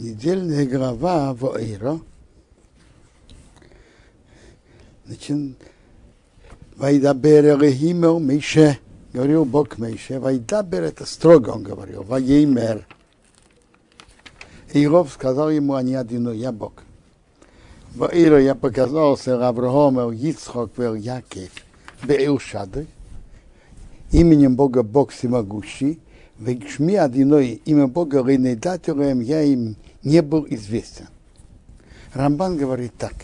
Недельная глава в Эйро. Значит, Вайдабер Рехимел Мише, говорил Бог Мише, Вайдабер это строго он говорил, Вайеймер. Иров сказал ему, а не один, я Бог. В Эйро я показался Авраам, Ицхок, Яков, Беилшады, именем Бога Бог всемогущий, Вегшми одиной имя Бога Рейнедатюрем я им не был известен. Рамбан говорит так,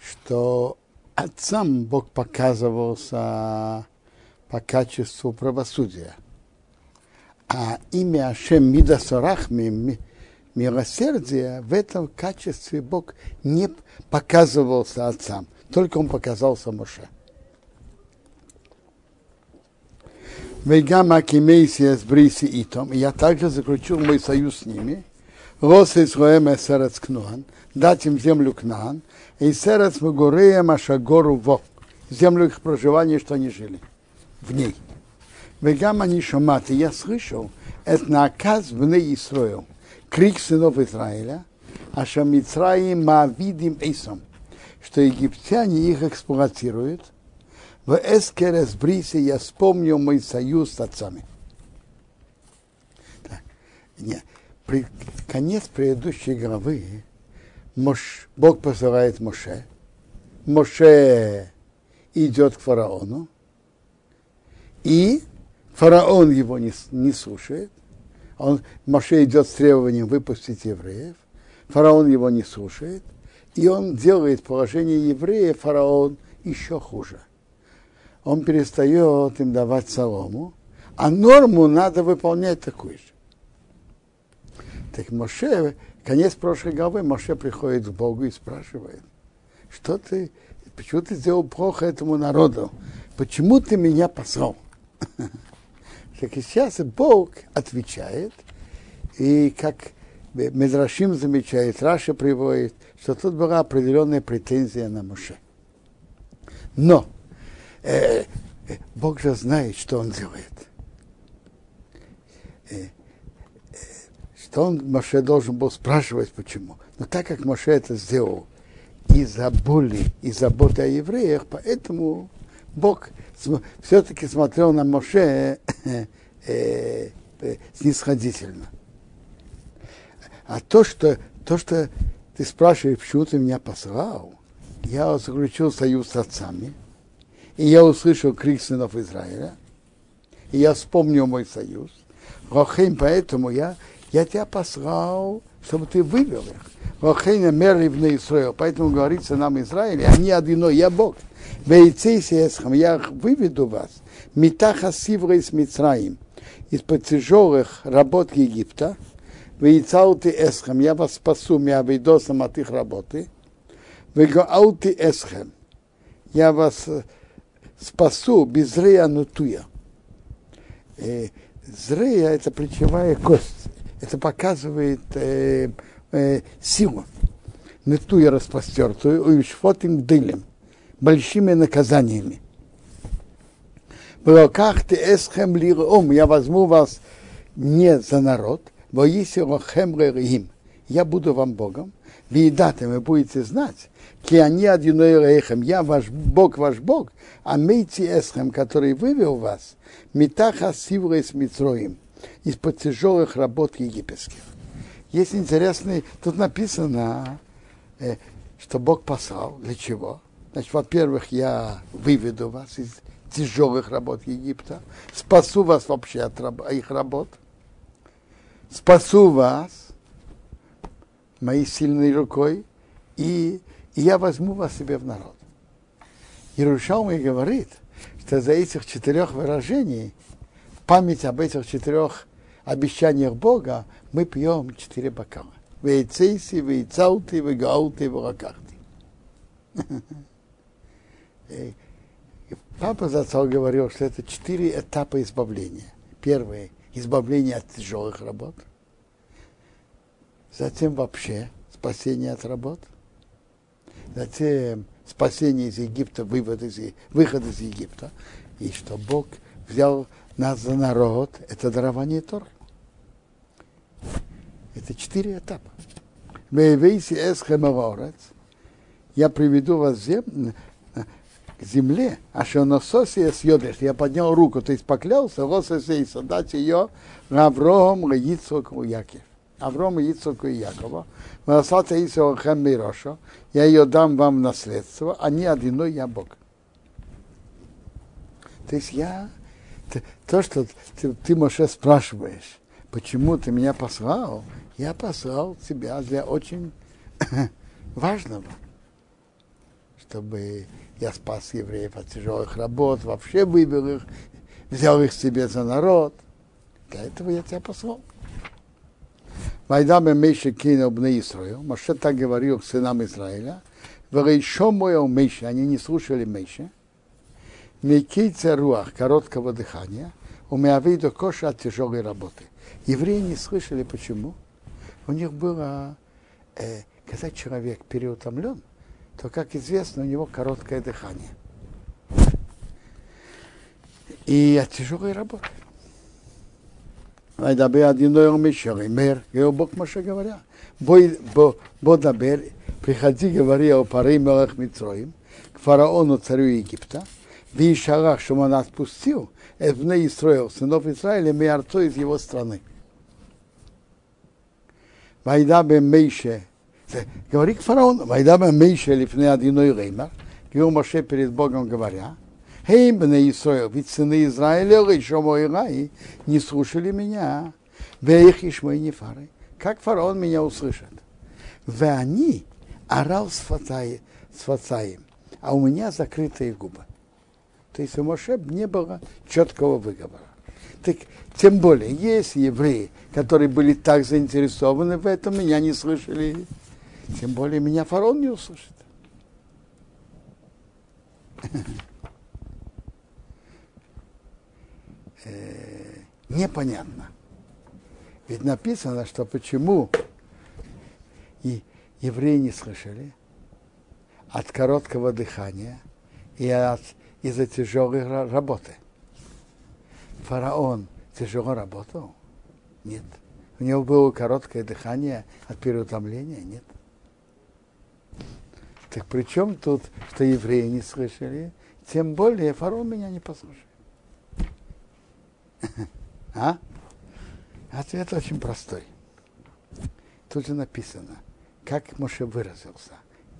что отцам Бог показывался по качеству правосудия, а имя Ашем Мидасарахми, милосердия, в этом качестве Бог не показывался отцам, только он показался Моше. Вегам Акимейсия с Бриси Итом, я также заключил мой союз с ними, Рос Исроем Эсерец Кнуан, дать им землю Кнаан, и Серец Магуреем Ашагору Во, землю их проживания, что они жили в ней. Вегам они шаматы, я слышал, это наказ в ней Исроил, крик сынов Израиля, а Шамицраим Мавидим Эйсом, что египтяне их эксплуатируют – в Эскерес Брисе я вспомнил мой союз с отцами. Так, нет, при, конец предыдущей главы Мош, Бог посылает Моше. Моше идет к фараону, и фараон его не, не слушает. Он, Моше идет с требованием выпустить евреев. Фараон его не слушает. И он делает положение евреев, фараон, еще хуже он перестает им давать солому, а норму надо выполнять такую же. Так Моше, конец прошлой главы, Моше приходит к Богу и спрашивает, что ты, почему ты сделал плохо этому народу? Почему ты меня послал? Так и сейчас Бог отвечает, и как Медрашим замечает, Раша приводит, что тут была определенная претензия на Моше. Но э, Бог же знает, что он делает. Что он, Моше должен был спрашивать, почему. Но так как Моше это сделал из-за боли и заботы о евреях, поэтому Бог все-таки смотрел на Моше э, э, снисходительно. А то, что, то, что ты спрашиваешь, почему ты меня послал, я заключил союз с отцами, и я услышал крик сынов Израиля, и я вспомнил мой союз. Рохейм, поэтому я, я тебя послал, чтобы ты вывел их. Рохейна мерли Израил, поэтому говорится нам Израиль, они одино, я Бог. Вейцейсиесхам, я выведу вас. Митаха сивра из Мицраим, из-под тяжелых работ Египта, Вейцаути эсхам, я вас спасу, миавидосом от их работы. Вегаути эсхем, я вас спасу без зрея нутуя. Э, зрея – это плечевая кость. Это показывает э, э, силу. Нутуя распростертую, и шфотим дылем, большими наказаниями. В руках ты эсхем лиром, я возьму вас не за народ, лохем им. Я буду вам Богом, вы вы будете знать, ки они одиной рейхем, я ваш Бог, ваш Бог, а мейти эсхем, который вывел вас, метаха сиврей с Митроим, из-под тяжелых работ египетских. Есть интересный, тут написано, э, что Бог послал. Для чего? Значит, во-первых, я выведу вас из тяжелых работ Египта, спасу вас вообще от раб- их работ, спасу вас моей сильной рукой, и, и я возьму вас себе в народ. Иерушалмый говорит, что за этих четырех выражений, память об этих четырех обещаниях Бога, мы пьем четыре бокала. Вейцейси, вейцауты, вейгауты, вейракахты. Папа Зацал говорил, что это четыре этапа избавления. Первое – избавление от тяжелых работ. Затем вообще спасение от работ. Затем спасение из Египта, вывод из, выход из Египта, и что Бог взял нас за народ, это дарование Тор. Это четыре этапа. Я приведу вас в к земле, а что на сосе съедешь. Я поднял руку, то есть поклялся, рососейса, дать ее Авром, Ицоку, Яков. Авром, Ицоку и Якова. Васата Исо Хем Мирошо. Я ее дам вам в наследство, а не одиной я Бог. То есть я, то, что ты, ты Моше, спрашиваешь, почему ты меня послал, я послал тебя для очень важного, чтобы я спас евреев от тяжелых работ, вообще вывел их, взял их себе за народ. Для этого я тебя послал. Вайдаме Мейше кинул бны Исраил. Моше так говорил к сынам Израиля. Варейшо мой Мейше, они не слушали Мейше. Мекейца руах, короткого дыхания У меня виду коша от тяжелой работы. Евреи не слышали, почему. У них было, э, когда человек переутомлен, то, как известно, у него короткое дыхание. И от тяжелой работы. וידבר עדינו מישור, אומר, גאו בו כמו שגבריה. בוא דבר, приходи, говори о паре мелах Митроим, к фараону, царю Египта, Вишарах, что он отпустил, Эвне Исраил, сынов Израиля, Миарцо из его страны. Вайда бе Мейше, говори к фараону, Вайда бе Мейше, лифне одиной реймар, говорил Моше перед Богом говоря, Хей, бне Исраил, ведь сыны Израиля, еще мой рай, не слушали меня. Веих иш мой не фары. Как фараон меня услышит? В они орал с фацаем, а у меня закрытые губы. То есть у Моше не было четкого выговора. Так, тем более, есть евреи, которые были так заинтересованы в этом, меня не слышали, тем более меня фараон не услышит. э, непонятно. Ведь написано, что почему и евреи не слышали от короткого дыхания и от, из-за тяжелой работы. Фараон тяжело работал? Нет. У него было короткое дыхание от переутомления? Нет. Так при чем тут, что евреи не слышали? Тем более фараон меня не послушал. А? Ответ очень простой. Тут же написано, как Моше выразился.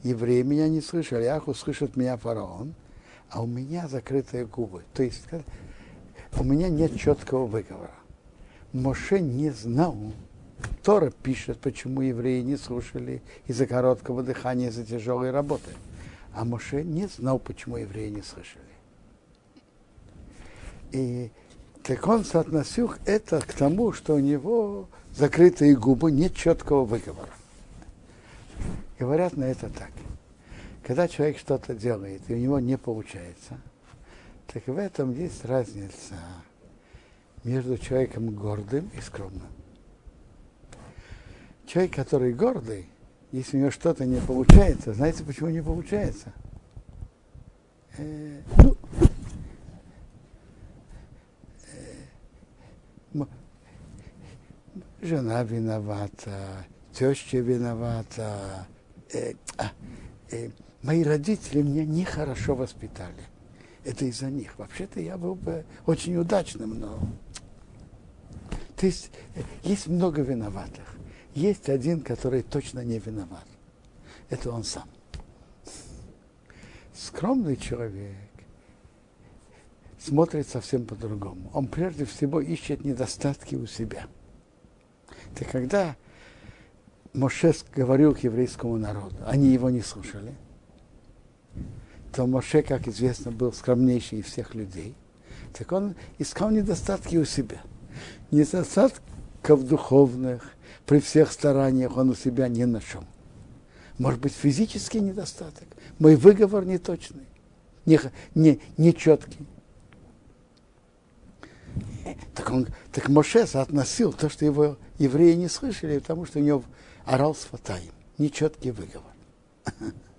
Евреи меня не слышали, ах, услышит меня фараон, а у меня закрытые губы. То есть у меня нет четкого выговора. Моше не знал, Тора пишет, почему евреи не слушали из-за короткого дыхания, из-за тяжелой работы. А Моше не знал, почему евреи не слышали. И так он соотносил это к тому, что у него закрытые губы, нет четкого выговора. Говорят на это так. Когда человек что-то делает, и у него не получается, так в этом есть разница между человеком гордым и скромным. Человек, который гордый, если у него что-то не получается, знаете, почему не получается? Э, ну, жена виновата, теща виновата. Э, а, э, мои родители меня нехорошо воспитали. Это из-за них. Вообще-то я был бы очень удачным, но... То есть э, есть много виноватых. Есть один, который точно не виноват. Это он сам. Скромный человек смотрит совсем по-другому. Он прежде всего ищет недостатки у себя – это когда Моше говорил к еврейскому народу, они его не слушали, то Моше, как известно, был скромнейший из всех людей. Так он искал недостатки у себя. Недостатков духовных, при всех стараниях он у себя не нашел. Может быть, физический недостаток. Мой выговор не точный, не, не, не четкий. Так, он, так Моше соотносил то, что его евреи не слышали, потому что у него орал с нечеткий выговор.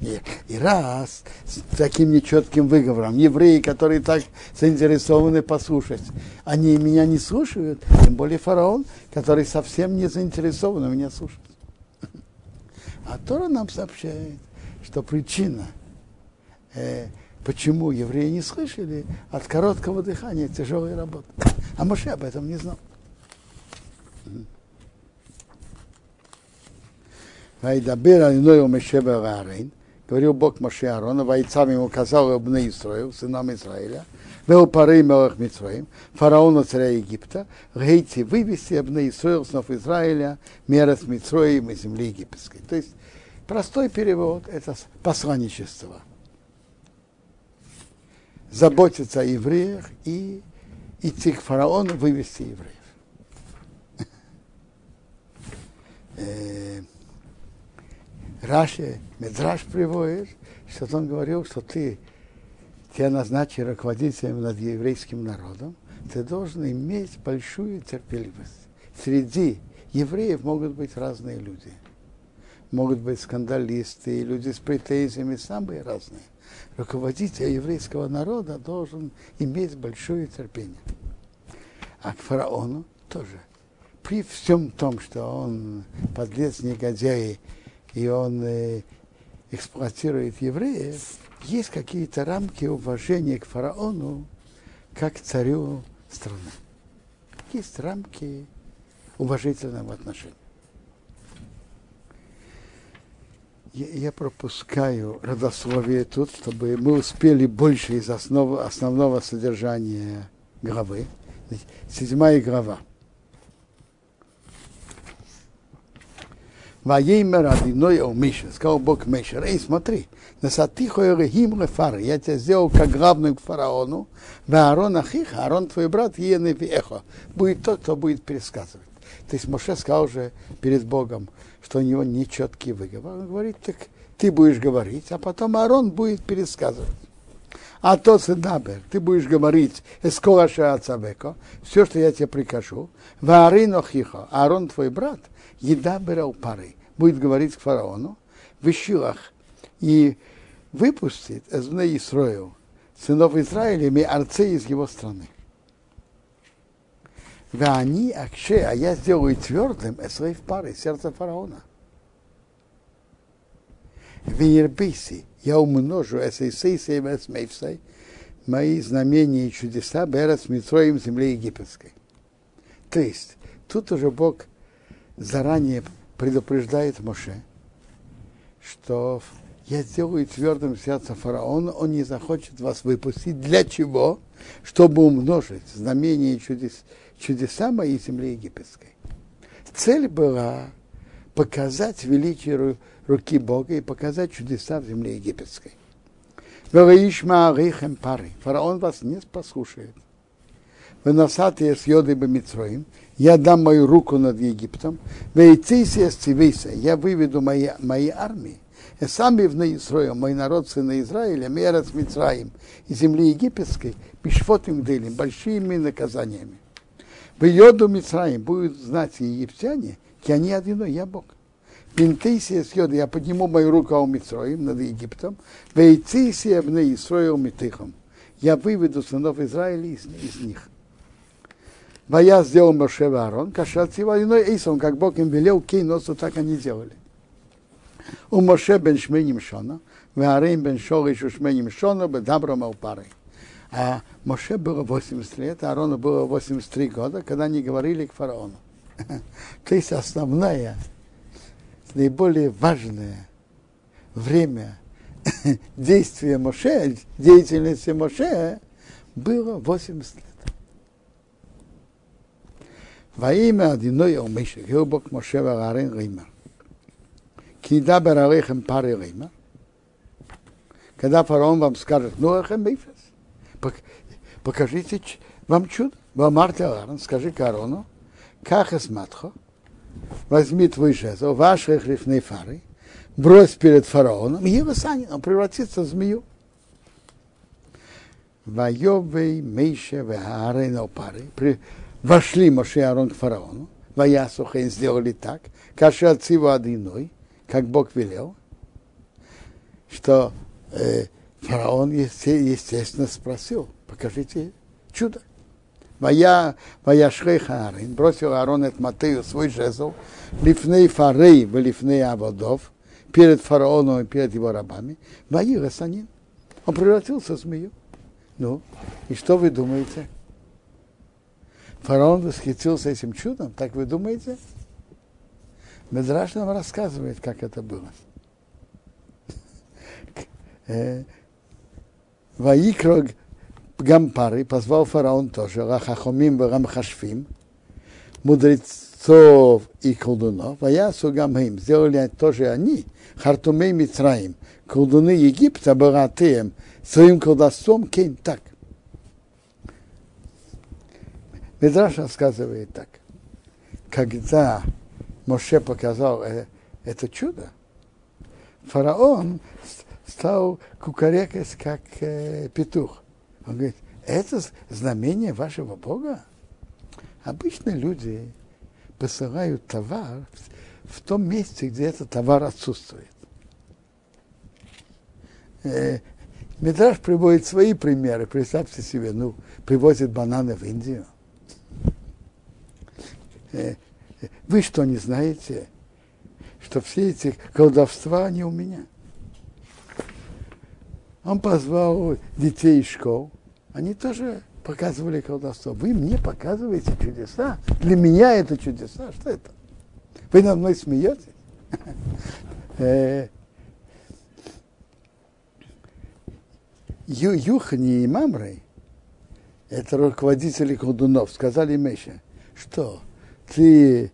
И, и раз с таким нечетким выговором, евреи, которые так заинтересованы послушать, они меня не слушают, тем более фараон, который совсем не заинтересован меня слушать. А Тора нам сообщает, что причина, э, почему евреи не слышали, от короткого дыхания, тяжелой работы. А Моше об этом не знал. Вайдабир Алиной Мешеба Варейн, говорил Бог Моше Аарона, войцам ему указал Бне Исраил, сынам Израиля, Вел пары Мелах Митроим, фараона царя Египта, гейти вывести Бне Исраил, снов Израиля, мера с Митроим и земли египетской. То есть простой перевод – это посланничество. Заботиться о евреях и идти к фараону, вывести евреев. Раши, Медраш приводит, что он говорил, что ты, тебя назначили руководителем над еврейским народом, ты должен иметь большую терпеливость. Среди евреев могут быть разные люди. Могут быть скандалисты, люди с претензиями, самые разные. Руководитель еврейского народа должен иметь большое терпение. А к фараону тоже. При всем том, что он подлец, негодяй, и он э, эксплуатирует евреев, есть какие-то рамки уважения к фараону как царю страны. Есть рамки уважительного отношения. Я, я пропускаю родословие тут, чтобы мы успели больше из основ, основного содержания главы. Седьмая глава. Ваеймер Адиной о Миша, сказал Бог Миша, эй, смотри, насатихо Ерехим Лефар, я тебя сделал как главным к фараону, Аарон Ахих, Аарон твой брат, Енефиэхо, будет тот, кто будет пересказывать. То есть Моше сказал уже перед Богом, что у него нечеткий выговор. Он говорит, так ты будешь говорить, а потом Аарон будет пересказывать. А то Седабер, ты будешь говорить, Эскола Шаацабеко, все, что я тебе прикажу, Ваарин Охихо, Аарон твой брат, еда берал пары, будет говорить к фараону, в Ищилах, и выпустит из Исроил, сынов Израиля, ми арцы из его страны. Да они акше, а я сделаю твердым эсрей в пары, сердце фараона. Венербиси, я умножу эсэйсэй и эсмейфсэй, мои знамения и чудеса берет с Митроем земли египетской. То есть, тут уже Бог заранее предупреждает Моше, что я сделаю твердым сердце фараона, он не захочет вас выпустить. Для чего? Чтобы умножить знамения чудес, чудеса моей земли египетской. Цель была показать величие руки Бога и показать чудеса в земле египетской. Фараон вас не послушает. Вы насатые с йодой Митроим, я дам мою руку над Египтом, вейцисия сцивейся, я выведу мои, мои армии, и сами в Израиле, мой народ, сына Израиля, мерец Мицраим, и земли египетской, пишфотим делим, большими наказаниями. В йоду Мицраим будут знать египтяне, ки они одино, я Бог. Пинтейсия с йода, я подниму мою руку у Мицраим над Египтом, вейцисия в Израиле митыхом. Я выведу сынов Израиля из, из них. Вая сделал Моше Аарон, кашацива иной Эйсон, как Бог им велел, кейносу, так они делали. У Моше бен Шменим Шона, Ваарим бен Шориш Шменим Шона, Бедабро Малпары. А Моше было 80 лет, а Аарону было 83 года, когда они говорили к фараону. То есть основное, наиболее важное время действия Моше, деятельности Моше было 80 лет. Во имя одиной Омиша, Гилбок Моше Варарин Рима. Кида Баралехем Пари Рима. Когда фараон вам скажет, ну, эхем бифес, покажите вам чудо. Вам Аарон, скажи Каарону, как эсматхо, возьми твой жезл, ваши хрифные фары, брось перед фараоном, и его сани, он превратится в змею. Вайовей Мейше Веарен пары, вошли Моше и Арон к фараону, Ваясухейн сделали так, Каша Цива Адиной, как Бог велел, что э, фараон, естественно, спросил, покажите чудо. Моя, моя шрейха Аарон, бросил Аарон от Матею свой жезл, лифней фарей в лифней аводов, перед фараоном и перед его рабами, мои расанин. Он превратился в змею. Ну, и что вы думаете? Фараон восхитился этим чудом, так вы думаете? Медраш нам рассказывает, как это было. Э, Ваикрог Гампары позвал фараон тоже, Рахахомим Рамхашфим, мудрецов и колдунов, Ваясу Гамхим, сделали тоже они, Хартумей Мицраим, колдуны Египта, богатым, своим колдовством, кейн так. Медраш рассказывает так. Когда Моше показал э, это чудо, фараон стал кукарекать, как э, петух. Он говорит, это знамение вашего Бога? Обычно люди посылают товар в том месте, где этот товар отсутствует. Э, приводит свои примеры. Представьте себе, ну, привозит бананы в Индию. Э, вы что, не знаете, что все эти колдовства, они у меня? Он позвал детей из школ, они тоже показывали колдовство. Вы мне показываете чудеса? Для меня это чудеса? Что это? Вы над мной смеетесь? Э, Юхани и Мамрой, это руководители колдунов, сказали Меше, что ты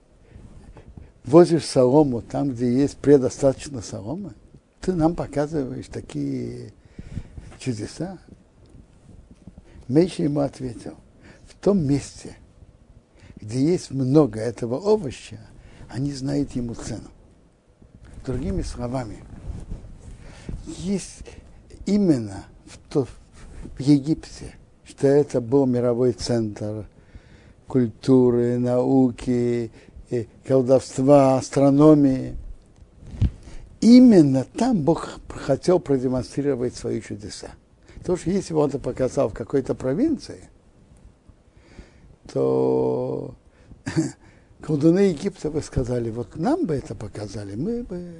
возишь солому там, где есть предостаточно соломы, ты нам показываешь такие чудеса. Мейша ему ответил, в том месте, где есть много этого овоща, они знают ему цену. Другими словами, есть именно в, то, в Египте, что это был мировой центр культуры, науки, колдовства, астрономии. Именно там Бог хотел продемонстрировать свои чудеса. Потому что если бы он это показал в какой-то провинции, то колдуны Египта бы сказали, вот нам бы это показали, мы бы,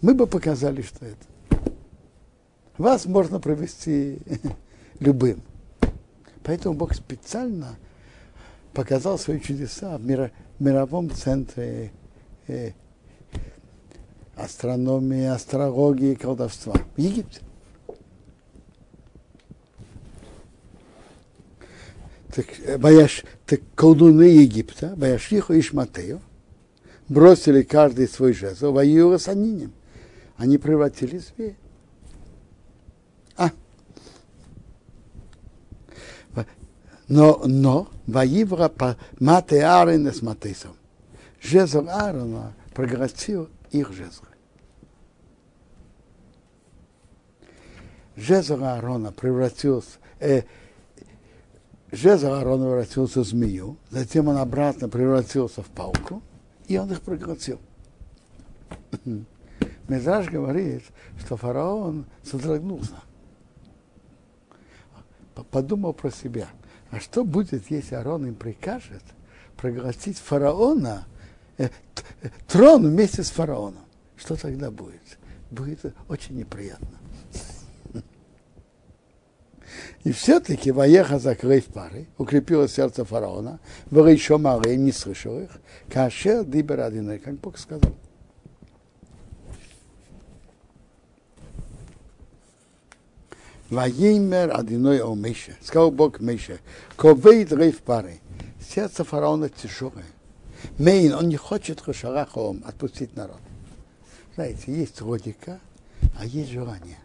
мы бы показали, что это. Вас можно провести любым. Поэтому Бог специально показал свои чудеса в миро, мировом центре э, астрономии, астрологии колдовства в Египте. Так, Баяш, так колдуны Египта, Баяшиху и Шматею, бросили каждый свой жезл, воюя с Анинем. Они превратились в зверя. А. Но, но, воивра по мате Аарона с Матейсом. Жезл Аарона проглотил их жезл. Жезл Аарона превратился, э, жезл Аарона превратился в змею, затем он обратно превратился в палку, и он их проглотил. Мезраж говорит, что фараон содрогнулся. Подумал про себя, а что будет, если Арон им прикажет проглотить фараона, э, трон вместе с фараоном? Что тогда будет? Будет очень неприятно. И все-таки Ваеха закрыв пары, укрепило сердце фараона, в еще малые не слышал их, кашер дибер как Бог сказал. Ваеймер одиной о Мише. Сказал Бог Мише, ковейд рейв пары. Сердце фараона тяжелое. Мейн, он не хочет хашарахом отпустить народ. Знаете, есть логика, а есть желание.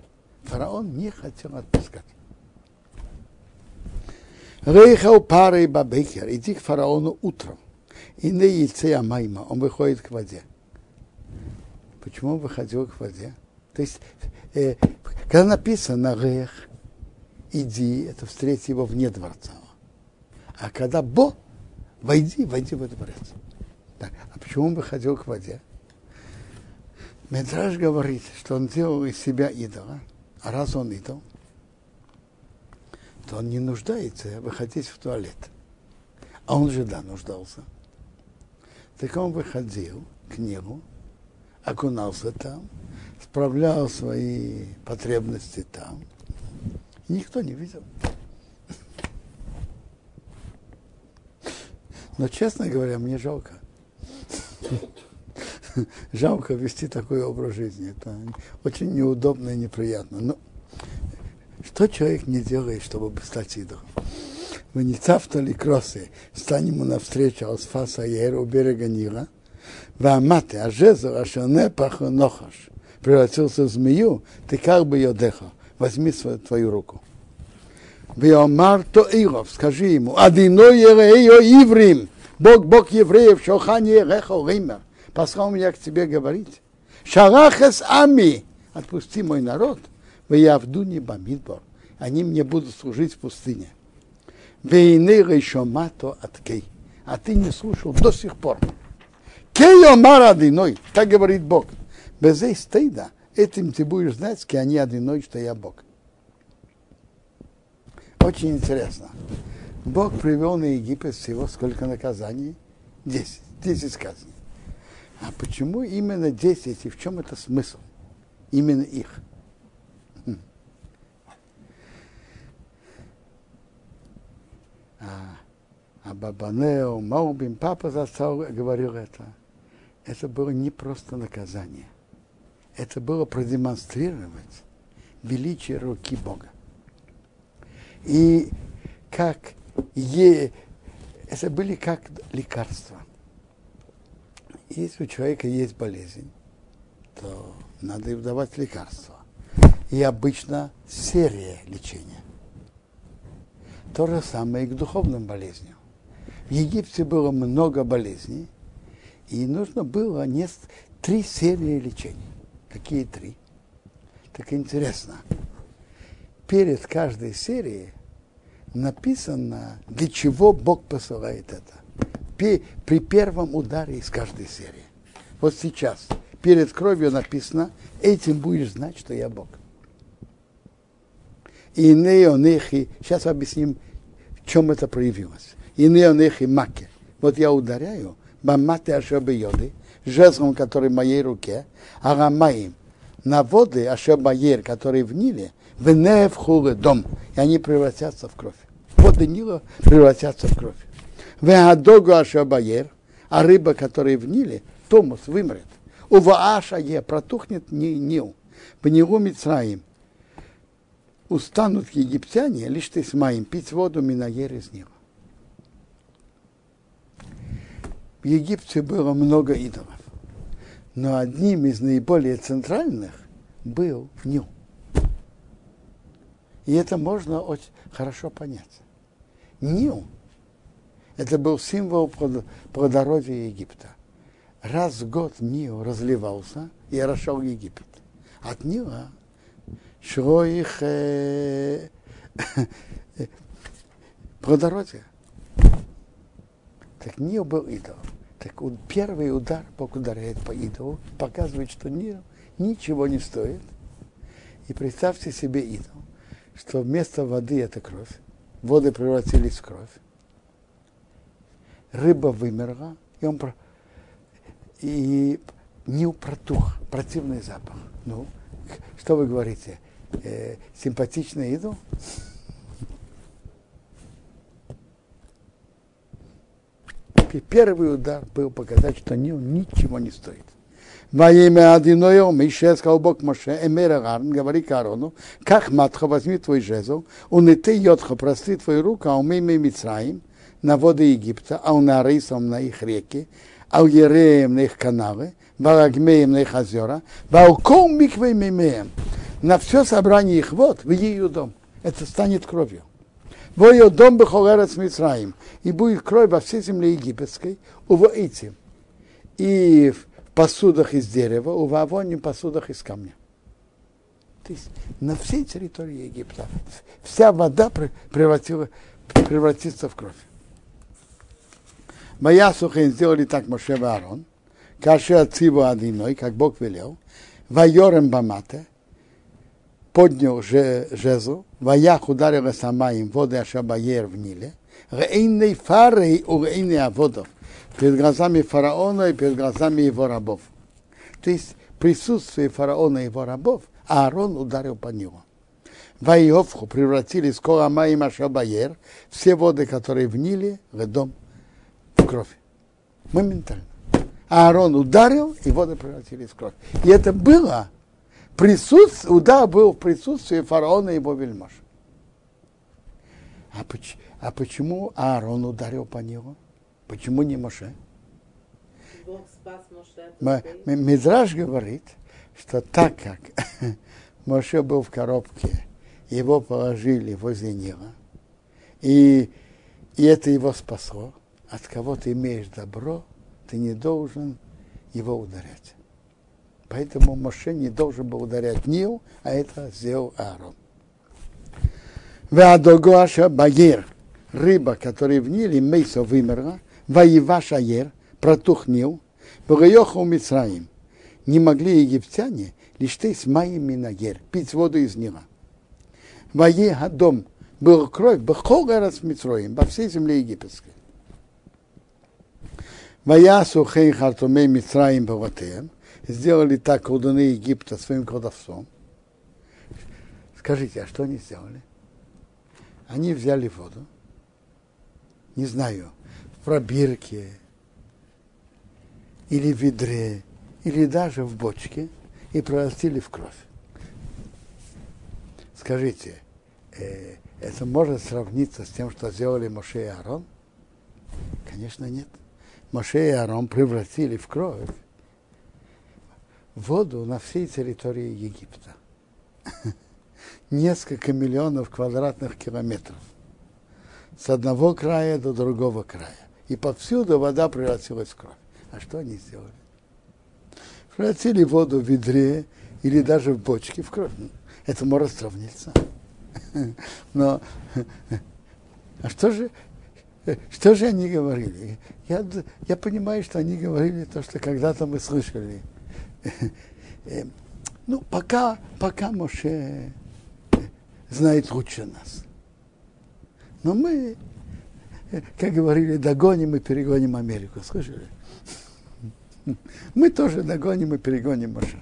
Фараон не хотел отпускать. Рейхал пары бабекер, иди к фараону утром. И не яйце Амайма, он выходит к воде. Почему он выходил к воде? То есть, э, когда написано Рех, иди, это встретить его вне дворца. А когда Бо, войди, войди в этот дворец. Так, а почему он выходил к воде? Медраж говорит, что он делал из себя идола, а раз он идол, то он не нуждается выходить в туалет. А он же, да, нуждался. Так он выходил к нему, окунался там, справлял свои потребности там. И никто не видел. Но, честно говоря, мне жалко. Жалко вести такой образ жизни. Это очень неудобно и неприятно. Но что человек не делает, чтобы стать идолом? Мы не цафтали кросы, стань ему навстречу Алсфаса Ер у берега Нила, а жезл, а шане паху нохаш, превратился в змею, ты как бы ее дехал, возьми свою, твою руку. Виомар то Иров, скажи ему, Адино Ерео Иврим, Бог, Бог евреев, Шохани Ерехо Ример, послал меня к тебе говорить. Шарахес Ами, отпусти мой народ, в Явдуни Бамидбор, они мне будут служить в пустыне. Вейны Шомато от Кей. А ты не слушал до сих пор. Кей Омар Адиной, так говорит Бог. Без стыда, этим ты будешь знать, ки они одиной, что я Бог. Очень интересно. Бог привел на Египет всего сколько наказаний? Десять. Десять казней. А почему именно десять и в чем это смысл? Именно их. а, а Бабанео, Маубин, папа застал, говорил это. Это было не просто наказание. Это было продемонстрировать величие руки Бога. И как е, это были как лекарства. Если у человека есть болезнь, то надо им давать лекарства. И обычно серия лечения. То же самое и к духовным болезням. В Египте было много болезней, и нужно было не три серии лечения. Какие три? Так интересно. Перед каждой серией написано, для чего Бог посылает это. При первом ударе из каждой серии. Вот сейчас перед кровью написано, этим будешь знать, что я Бог. И неонехи, сейчас объясним, в чем это проявилось. И неонехи маке. Вот я ударяю, бамате ашебе йоды, жезлом, который в моей руке, а рамаим, на воды ашебаер, которые в Ниле, в невхулы дом, и они превратятся в кровь. Воды Нила превратятся в кровь. В адогу ашебаер, а рыба, которая в Ниле, Томус вымрет. У Вааша е протухнет Нил. В него Мицраим, устанут египтяне лишь ты с моим пить воду Минаер из него. В Египте было много идолов, но одним из наиболее центральных был Нил. И это можно очень хорошо понять. Нил – это был символ плодородия Египта. Раз в год Нил разливался и орошал Египет. От Нила что их э, плодородие. Так Нил был идол. Так первый удар Бог ударяет по идолу, показывает, что Нил ничего не стоит. И представьте себе идол, что вместо воды это кровь, воды превратились в кровь, рыба вымерла, и он и не протух, противный запах. Ну, что вы говорите? э, симпатичный идол? И первый удар был показать, что они ничего не стоит. Во имя Адиноя Мише сказал Бог Моше, Эмера Гарн, говори Карону, как матха, возьми твой жезл, он и ты йотха, прости твою руку, а умей Мицраим, на воды Египта, а у нарисом на их реки, а у Ереем на их каналы, Варагмеем на их озера, Валком миквей мимеем, на все собрание их вот в ее дом. Это станет кровью. В ее дом бы холерец Мицраим. И будет кровь во всей земле египетской, у этим. И в посудах из дерева, у вавоне посудах из камня. То есть на всей территории Египта вся вода превратила, превратится в кровь. Моя сухая сделали так Моше Аарон, Каша цива одиной, как Бог велел, вайорем бамате, поднял же, жезл, ваях ударил самаим воды Ашабаер в Ниле, рейной фарой у рейной аводов, перед глазами фараона и перед глазами его рабов. То есть присутствие фараона и его рабов, Аарон ударил по нему. Вайовху превратили скоро Маим Ашабаер, все воды, которые в Ниле, в дом, в кровь. Моментально. Аарон ударил, и воды превратились в кровь. И это было присутствие, удар был в присутствии фараона и его вельмож. А, поч, а почему Аарон ударил по нему? Почему не Моше? Бог спас Моше. Мидраж говорит, что так как Моше был в коробке, его положили возле Нила, и, и это его спасло, от кого ты имеешь добро, ты не должен его ударять. Поэтому Моше не должен был ударять Нил, а это сделал Аарон. Веадогоаша Багир, рыба, которая в Ниле, Мейсо вымерла, воеваша Ер, протух Нил, Богоехал Мицраим. Не могли египтяне лишь ты с моим минагер, пить воду из Нила. Вае дом был кровь, бахол раз Мицроим, во всей земле египетской. Ваясу хей хартумей Мицраим баватеем, сделали так колдуны Египта своим колдовством. Скажите, а что они сделали? Они взяли воду, не знаю, в пробирке, или в ведре, или даже в бочке, и превратили в кровь. Скажите, э, это может сравниться с тем, что сделали Моше и Аарон? Конечно, нет. Моше и Аарон превратили в кровь воду на всей территории Египта. Несколько миллионов квадратных километров. С одного края до другого края. И повсюду вода превратилась в кровь. А что они сделали? Превратили воду в ведре или даже в бочке в кровь. Это может сравниться. Но а что же, что же они говорили? Я, я понимаю, что они говорили то, что когда-то мы слышали. Ну, пока, пока Моше знает лучше нас. Но мы, как говорили, догоним и перегоним Америку. Слышали? Мы тоже догоним и перегоним Моше.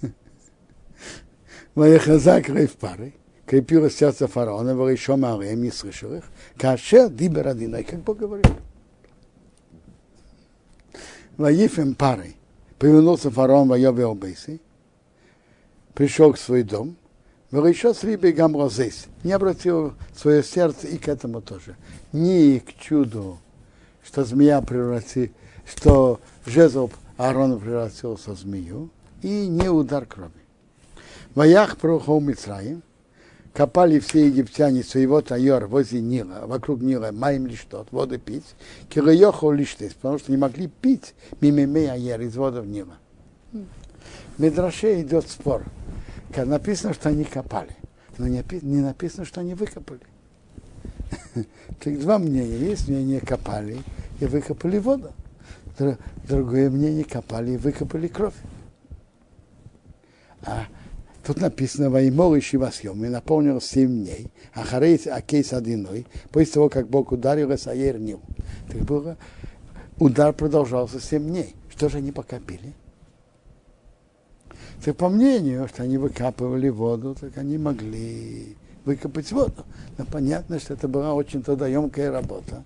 Ваяхазак рейв пары, крепилось сердце фараона, еще Марием не слышал их, кашер дибер как Бог говорил. Ваифем парой. Повернулся фараон Вайове Обейси, пришел к свой дом, еще с рибой гамрозейс. Не обратил свое сердце и к этому тоже. Ни к чуду, что змея превратил, что жезл Аарона превратился в змею, и не удар крови. Ваях прохол Мицраим, копали все египтяне своего тайор возле Нила, вокруг Нила, маем лишь тот, воды пить, кирайохо лишь потому что не могли пить мимиме аер из водов Нила. В Медраше идет спор. Написано, что они копали, но не, не написано, что они выкопали. Так два мнения. Есть мнение копали и выкопали воду. Другое мнение копали и выкопали кровь. А Тут написано «Ваймол и Шивасьем» и наполнил семь дней, а Харейс Акейс одиной, после того, как Бог ударил Исаер Нил. Так было, удар продолжался семь дней. Что же они покопили? Так по мнению, что они выкапывали воду, так они могли выкопать воду. Но понятно, что это была очень трудоемкая работа.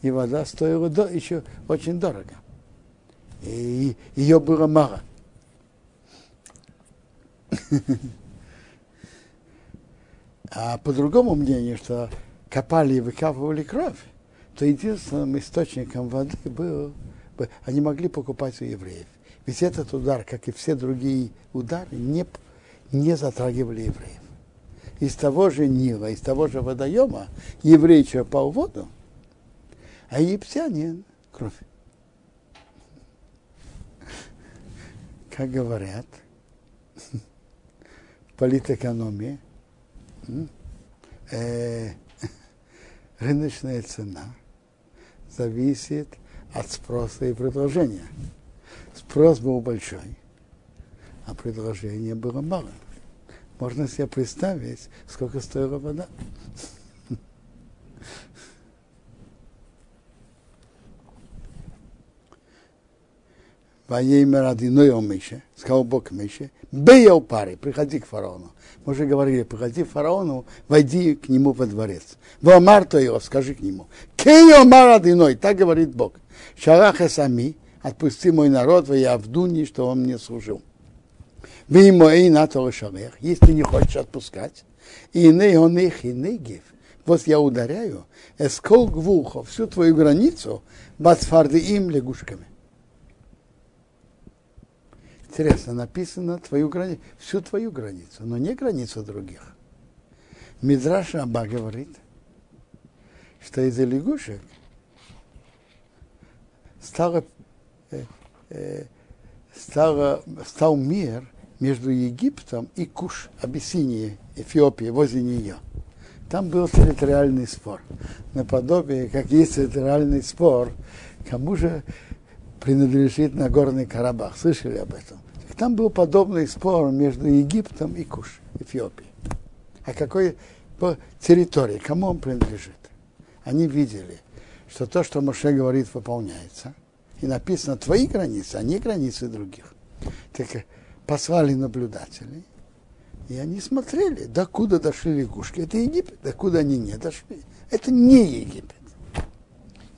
И вода стоила до, еще очень дорого. И ее было мало. А по другому мнению, что копали и выкапывали кровь, то единственным источником воды был, они могли покупать у евреев. Ведь этот удар, как и все другие удары, не, не затрагивали евреев. Из того же Нила, из того же водоема еврей черпал воду, а египтяне кровь. Как говорят, политэкономии, э, рыночная цена зависит от спроса и предложения. Спрос был большой, а предложение было мало. Можно себе представить, сколько стоила вода. Воеймер одиной о Мише, сказал Бог Мише, бей паре, приходи к фараону. Мы уже говорили, приходи к фараону, войди к нему во дворец. Вомар то его, скажи к нему. Кей омар одиной, так говорит Бог. Шараха сами, отпусти мой народ, в Явдуни, что он мне служил. Вы ему и на шалех, если не хочешь отпускать, и не он их и не гив. Вот я ударяю, эскол гвухо, всю твою границу, бацфарды им лягушками. Интересно, написано твою границу, всю твою границу, но не границу других. Мидраш Аба говорит, что из-за лягушек стало, э, э, стало, стал мир между Египтом и Куш, Абиссинией, Эфиопией, возле нее. Там был территориальный спор. Наподобие, как есть территориальный спор, кому же принадлежит Нагорный Карабах. Слышали об этом? Там был подобный спор между Египтом и Куш, Эфиопией. А какой по территории, кому он принадлежит? Они видели, что то, что Моше говорит, выполняется. И написано твои границы, а не границы других. Так послали наблюдателей, и они смотрели, докуда дошли лягушки. Это Египет, докуда они не дошли. Это не Египет.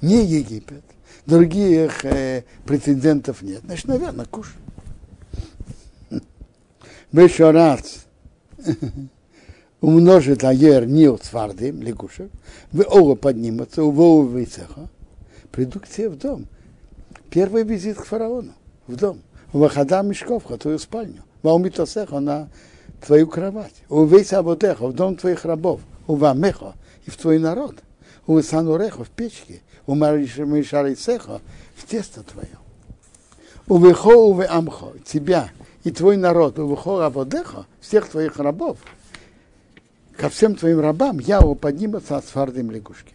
Не Египет. Других э, прецедентов нет. Значит, наверное, куш. Еще раз умножит аер нил цвардым, лягушек, в ово поднимутся, у вову выцеха, придут к тебе в дом. Первый визит к фараону, в дом. У выхода мешков, в твою спальню. В аумитосеха на твою кровать. У вейса в дом твоих рабов. У вамеха, и в твой народ. У сануреха, в печке. У мишарисеха, в тесто твое. У вехо, у амхо, тебя, и твой народ, у вехо абодеха, всех твоих рабов, ко всем твоим рабам я поднимутся от свардым лягушки.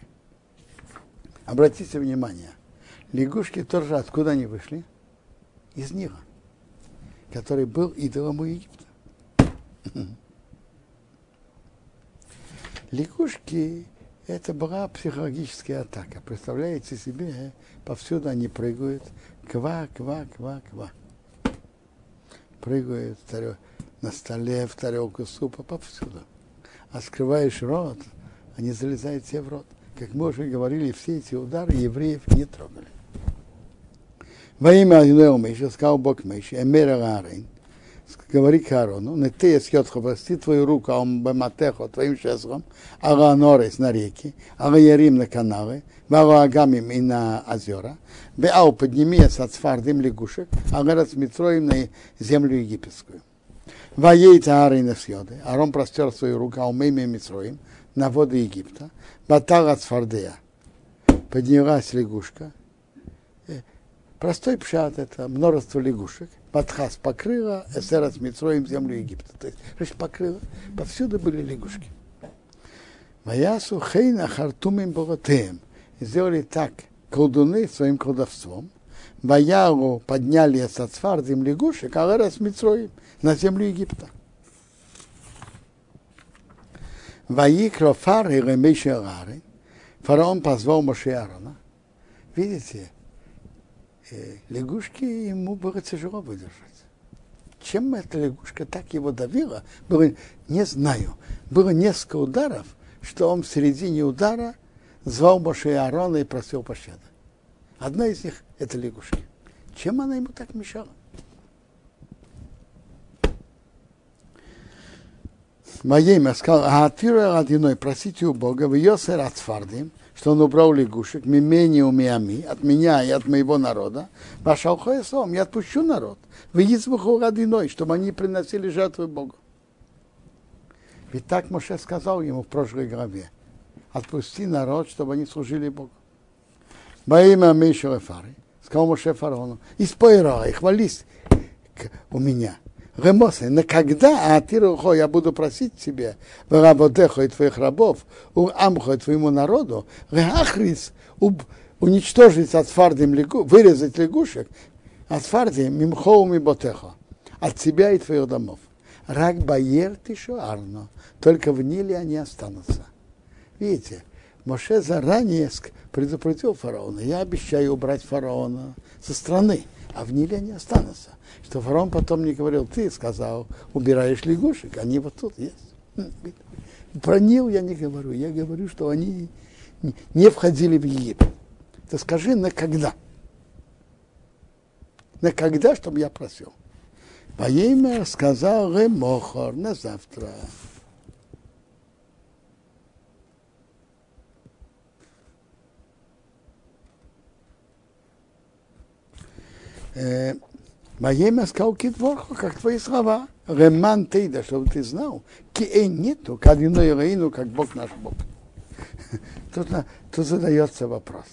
Обратите внимание, лягушки тоже откуда они вышли? Из Нила, который был идолом у Египта. Лягушки – это была психологическая атака. Представляете себе, повсюду они прыгают, ква, ква, ква, ква. Прыгают на столе, в тарелку супа, повсюду. А скрываешь рот, они залезают тебе в рот. Как мы уже говорили, все эти удары евреев не трогали. Во имя Адинео Миша, сказал Бог Миша, Эмера Гарин, говори к Аарону, не ты есьотха, прости твою руку, а он бематехо, твоим шесром, ага норес на реки, ага ярим на каналы, ага агамим и на озера, беау подними с ацфардым лягушек, ага размитроим на землю египетскую. Воей Таарей на съеды, Арон простер свою руку, а умейми Митроим, на воды Египта, батал от Сфардея. Поднялась лягушка. Простой пшат это множество лягушек. Батхас покрыла эсера с Митроем землю Египта. То есть, значит, покрыла. Повсюду были лягушки. Маясу хейна хартумим богатеем. Сделали так колдуны своим колдовством. Ваяру подняли с Ацфардим лягушек, а раз Митроим на землю Египта. Ваикро фар и Фараон позвал Моше Аарона. Видите, лягушки ему было тяжело выдержать. Чем эта лягушка так его давила, было, не знаю. Было несколько ударов, что он в середине удара звал Моше Аарона и просил пощады. Одна из них – это лягушки. Чем она ему так мешала? Мое имя сказал, а отвира одиной, просите у Бога, в Йосер от Сфардим, что он убрал лягушек, мимени у миами, от меня и от моего народа, вошел хоесом, я отпущу народ, в Ицбуху одиной, чтобы они приносили жертвы Богу. Ведь так Моше сказал ему в прошлой главе, отпусти народ, чтобы они служили Богу. Во имя Миша Фары, сказал Моше фараону, и спой и хвались у меня. Ремосы, но когда, а ты рухо, я буду просить тебе, в работеху и твоих рабов, у амху и твоему народу, реахрис, уничтожить от фардим лягу, вырезать лягушек от фардим мимхоум и ботеха, от тебя и твоих домов. Рак баер ты арно, только в Ниле они останутся. Видите, Моше заранее предупредил фараона, я обещаю убрать фараона со страны, а в Ниле они останутся. Что фараон потом не говорил, ты сказал, убираешь лягушек, они вот тут есть. Про Нил я не говорю, я говорю, что они не входили в Египет. Ты скажи, на когда? На когда, чтобы я просил? Во имя сказал Ремохор на завтра. Моей сказал Китворху, как твои слова. Реман Тейда, чтобы ты знал. Киэй нету, кадину и раину, как Бог наш Бог. Тут, тут задается вопрос.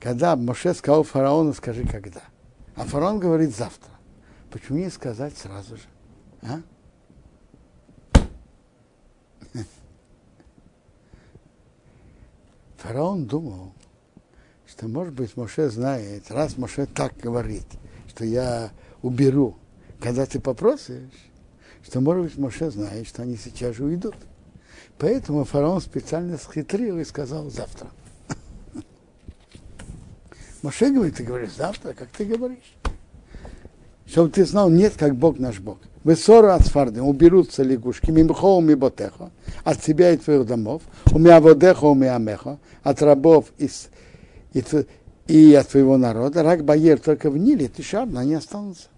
Когда Моше сказал фараону, скажи когда. А фараон говорит завтра. Почему не сказать сразу же? А? Фараон думал, что, может быть, Моше знает, раз Моше так говорит, что я уберу, когда ты попросишь, что, может быть, Моше знает, что они сейчас же уйдут. Поэтому фараон специально схитрил и сказал завтра. Моше говорит, ты говоришь завтра, как ты говоришь. Чтобы ты знал, нет, как Бог наш Бог. Вы ссору от фарды, уберутся лягушки, мимхо ми ботеха, от тебя и твоих домов, у меня водеха, у меня меха, от рабов из и, и от твоего народа, рак баер только в Ниле, ты шарно, они останутся.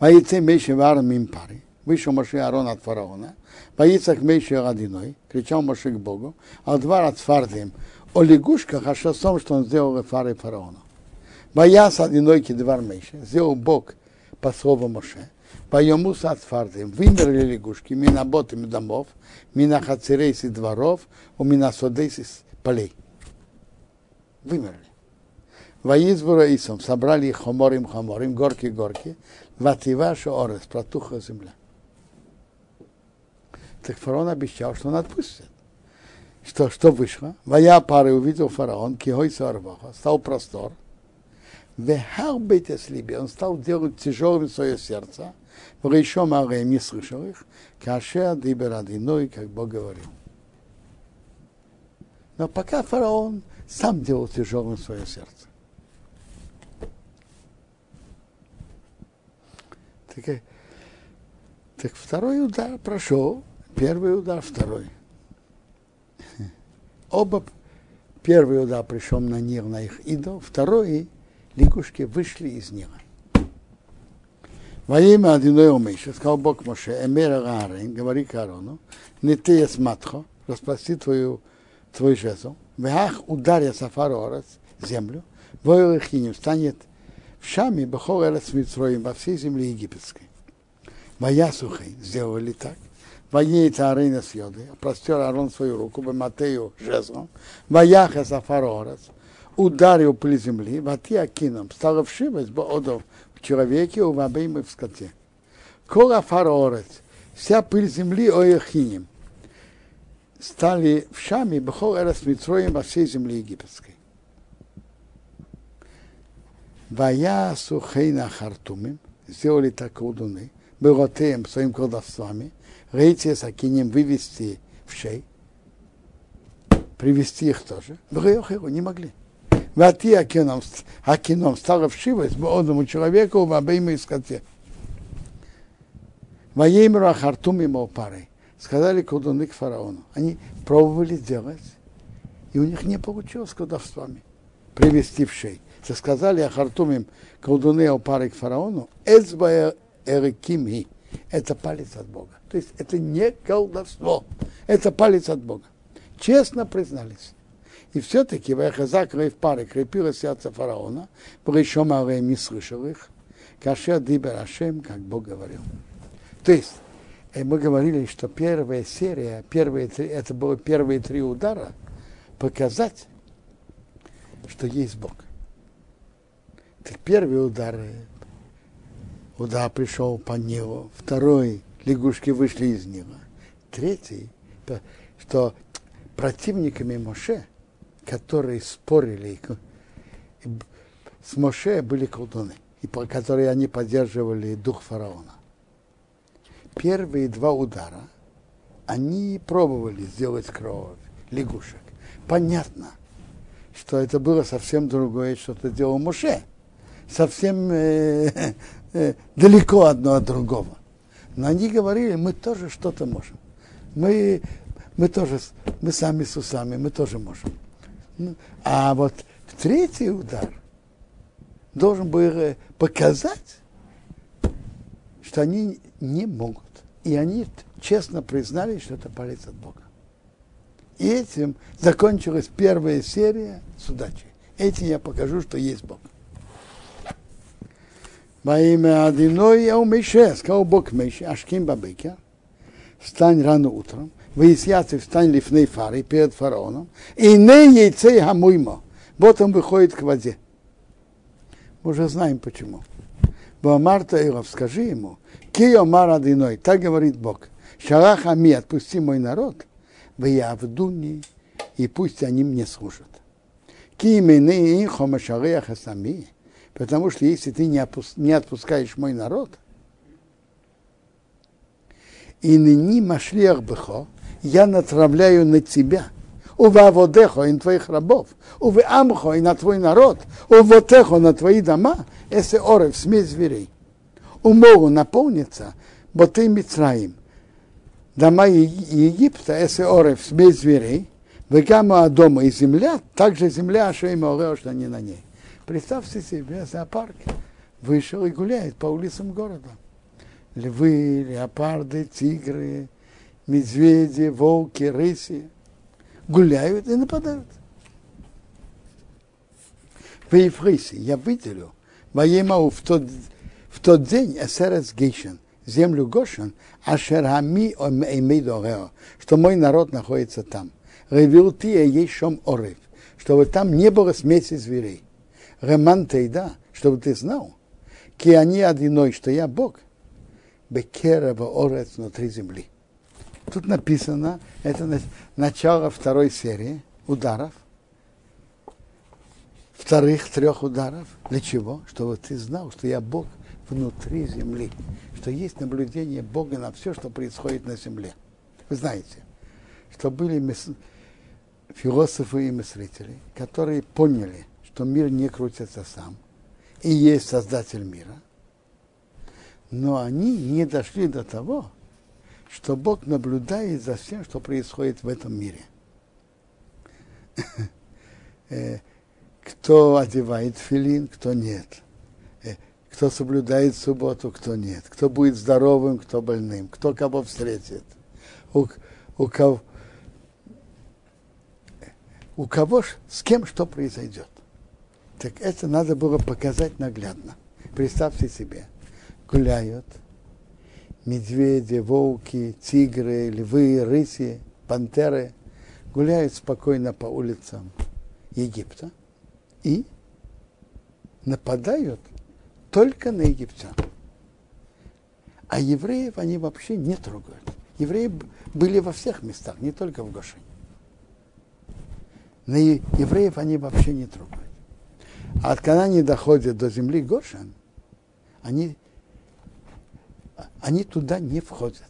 Воице Мейши Варам Мимпари, вышел Моше Арон от фараона, Воицах Мейши Радиной, кричал Моше к Богу, а два от Фардием, о лягушках, а шестом, что он сделал фары фараона. Бояс одиной кидвар Мейши, сделал Бог по слову Моше, Поему сад фардим, вымерли лягушки, мина ботами домов, мина хацерейс дворов, у мина содейс из полей вымерли. Воизбора Исом, собрали их хоморим, хоморим, горки, горки, вативаша орес, протухла земля. Так фараон обещал, что он отпустит. Что, что вышло? Вая пары увидел фараон, кихой сарваха, стал простор. Вехал бейтес либи, он стал делать тяжелым свое сердце. еще Мареем не слышал их, каша дибер как Бог говорил. Но пока фараон сам делал тяжелым свое сердце. Так, э, так второй удар прошел, первый удар, второй. Оба, первый удар пришел на Нил, на их идол, второй лягушки вышли из Нила. Во имя одиной умейши, сказал Бог Моше, Эмера Аарон, говори к Аарону, не ты матхо, распрости твою, твой жезл, Веах ударит Сафарорец, землю, Войлахиним станет в Шаме Бахол Эрец Митроим во всей земле египетской. Моя сухой сделали так. Воей Таарейна с Йоды, простер Арон свою руку, Матею жезлом, Ваяха Сафарорец, ударил пыль земли, Вати Акином, стала вшивать Боодов в человеке, у Вабеймы в скоте. Кола Фарорец, вся пыль земли Оехиним, стали в Шаме Бехол Эрас Митроем во всей земле египетской. Вая Сухейна Хартумим, сделали так колдуны, Белотеем своим колдовствами, Рейте с Акинем вывести в шей, привести их тоже. Бхайохеру не могли. Вати Акином, Акином стало вшивать одному человеку в обеими скоте. Воеймру Ахартуми Мопарей сказали колдуны к фараону. Они пробовали сделать, и у них не получилось колдовствами привести в шей. Все сказали о Хартумим колдуны о паре к фараону, Эцбая Эрекимhi. Это палец от Бога. То есть это не колдовство, это палец от Бога. Честно признались. И все-таки Вахазак в паре крепило сердце фараона, причем Арем не слышал их, Кашер Дибер Ашем, как Бог говорил. То есть и мы говорили, что первая серия, первые три, это было первые три удара, показать, что есть Бог. Так первый удар, удар пришел по Нилу, второй, лягушки вышли из Нила, третий, что противниками Моше которые спорили с Моше, были колдуны, и которые они поддерживали дух фараона. Первые два удара они пробовали сделать кровь лягушек. Понятно, что это было совсем другое, что-то делал Моше. Совсем э, э, далеко одно от другого. Но они говорили, мы тоже что-то можем. Мы, мы тоже, мы сами с усами, мы тоже можем. Ну, а вот третий удар должен был э, показать, что они не могут. И они честно признали, что это палец от Бога. И этим закончилась первая серия с удачей. Этим я покажу, что есть Бог. Во имя Адиной я умейше, сказал Бог Мейше, Ашким Бабекер, встань рано утром, выясняться, встань лифней фары перед фараоном, и не яйцей хамуймо. Вот он выходит к воде. Мы уже знаем почему. Бамарта Илов, скажи ему, Кио Марадиной, так говорит Бог, Шалах Ами, отпусти мой народ, в Явдуни, и пусть они мне служат. Кимены Хомашарея Хасами, потому что если ты не, опус, не отпускаешь мой народ, и ныне машлиях бехо, я натравляю на тебя, уваводехо и на твоих рабов, уве амхо и на твой народ, увотехо на твои дома, если орев, смесь зверей. Умогу наполнится, бо ты Мицраим, дома Египта, если орев, смесь зверей, Вегама дома и земля, также земля Ашейма Орео, что они на ней. Представьте себе зоопарк вышел и гуляет по улицам города. Львы, леопарды, тигры, медведи, волки, рыси гуляют и нападают. В Ефрисе я выделю Ваемау в тот, в тот день Эсерес Гейшен, землю Гошен, Ашерами Эмейдорео, что мой народ находится там. Ревилтия есть шом орев, чтобы там не было смеси зверей. Реман Тейда, чтобы ты знал, ки они одиной, что я Бог, Бекерева орец внутри земли. Тут написано, это начало второй серии ударов, вторых трех ударов. Для чего? Чтобы ты знал, что я Бог внутри земли, что есть наблюдение Бога на все, что происходит на земле. Вы знаете, что были философы и мыслители, которые поняли, что мир не крутится сам, и есть Создатель мира, но они не дошли до того, что Бог наблюдает за всем, что происходит в этом мире. Э, кто одевает филин, кто нет. Э, кто соблюдает субботу, кто нет. Кто будет здоровым, кто больным. Кто кого встретит. У, у кого, у кого с кем что произойдет. Так это надо было показать наглядно. Представьте себе, гуляют медведи, волки, тигры, львы, рыси, пантеры гуляют спокойно по улицам Египта и нападают только на египтян. А евреев они вообще не трогают. Евреи были во всех местах, не только в Гошине. На евреев они вообще не трогают. А когда они доходят до земли Гошин, они они туда не входят.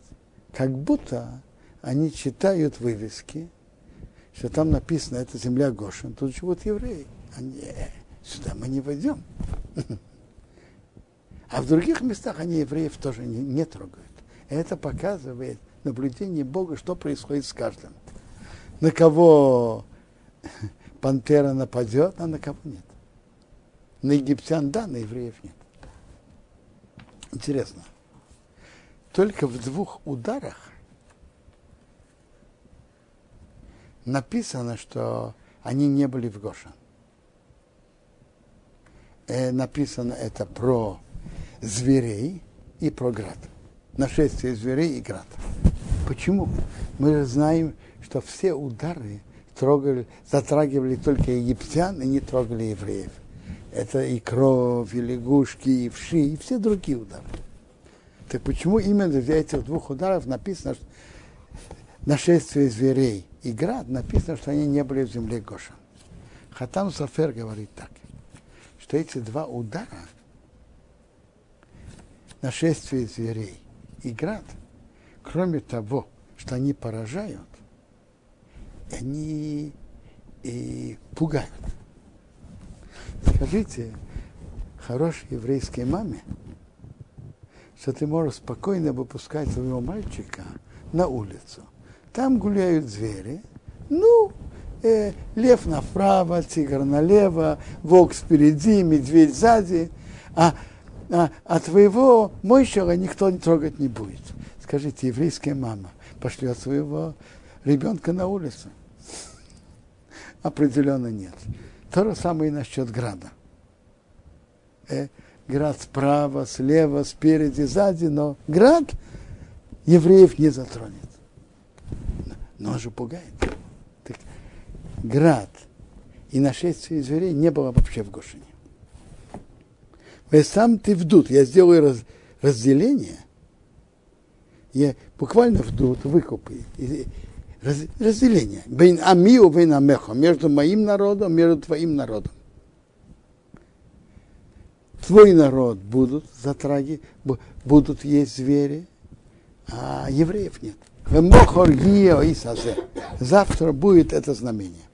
Как будто они читают вывески, что там написано, это земля Гошин, тут живут евреи. Они, «Э, сюда мы не войдем. А в других местах они евреев тоже не, не трогают. Это показывает наблюдение Бога, что происходит с каждым. На кого пантера нападет, а на кого нет. На египтян да, на евреев нет. Интересно только в двух ударах написано, что они не были в Гошан. Э, написано это про зверей и про град. Нашествие зверей и град. Почему? Мы же знаем, что все удары трогали, затрагивали только египтян и не трогали евреев. Это и кровь, и лягушки, и вши, и все другие удары. Так почему именно для этих двух ударов написано, что нашествие зверей и град, написано, что они не были в земле Гоша. Хатам Софер говорит так, что эти два удара, нашествие зверей и град, кроме того, что они поражают, они и пугают. Скажите хорошей еврейской маме, что ты можешь спокойно выпускать своего мальчика на улицу. Там гуляют звери, ну, э, лев направо, тигр налево, волк спереди, медведь сзади, а, а, а твоего мойщера никто не трогать не будет. Скажите, еврейская мама пошлет своего ребенка на улицу? Определенно нет. То же самое и насчет града. Э, град справа, слева, спереди, сзади, но град евреев не затронет. Но он же пугает. Так, град и нашествие зверей не было вообще в Гошине. Вы сам ты вдут, я сделаю раз, разделение, я буквально вдут, выкупы, раз, разделение. Бейн амиу, бейн амехо, между моим народом, между твоим народом. Твой народ будут затраги, будут есть звери, а евреев нет. Завтра будет это знамение.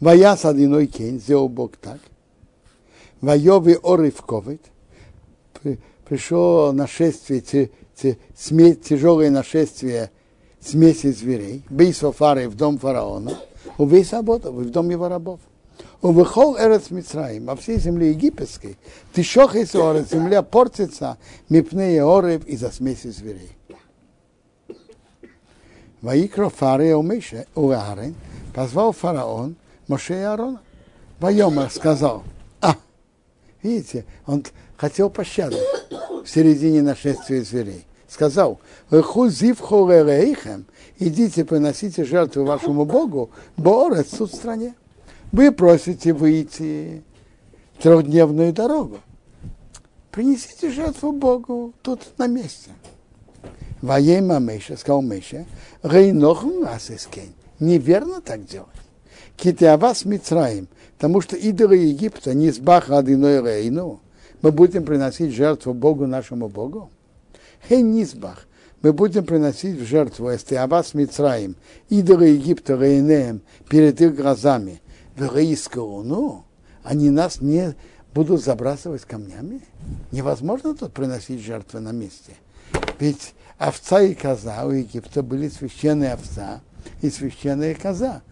Ваяс одиной кен, сделал Бог так. Вайови оры в ковид. Пришло нашествие, тяжелое нашествие смеси зверей. Бейсофары в дом фараона. У Бейсаботов, в дом его рабов. У выхол Эрец Мицраим, во всей земле египетской, ты шох и земля портится, мипнее орев из-за смеси зверей. Ваикро Фаре у Мише, у Аарон, позвал фараон Моше и Аарона. Вайомар сказал, а, видите, он хотел пощады в середине нашествия зверей. Сказал, идите приносите жертву вашему Богу, Боорец тут в стране. Вы просите выйти в трехдневную дорогу. Принесите жертву Богу тут на месте. Ваема Меша, сказал Меша, Рейнохм асискейн. Неверно так делать. Китиавас Мицраим, потому что идолы Египта не сбах одиной рейну. Мы будем приносить жертву Богу нашему Богу. Хей низбах. Мы будем приносить в жертву Эстиавас Мицраим, идолы Египта рейнеем перед их глазами. Ну, они нас не будут забрасывать камнями. Невозможно тут приносить жертвы на месте. Ведь овца и коза у Египта были священные овца и священная коза,